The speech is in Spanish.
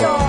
Santo.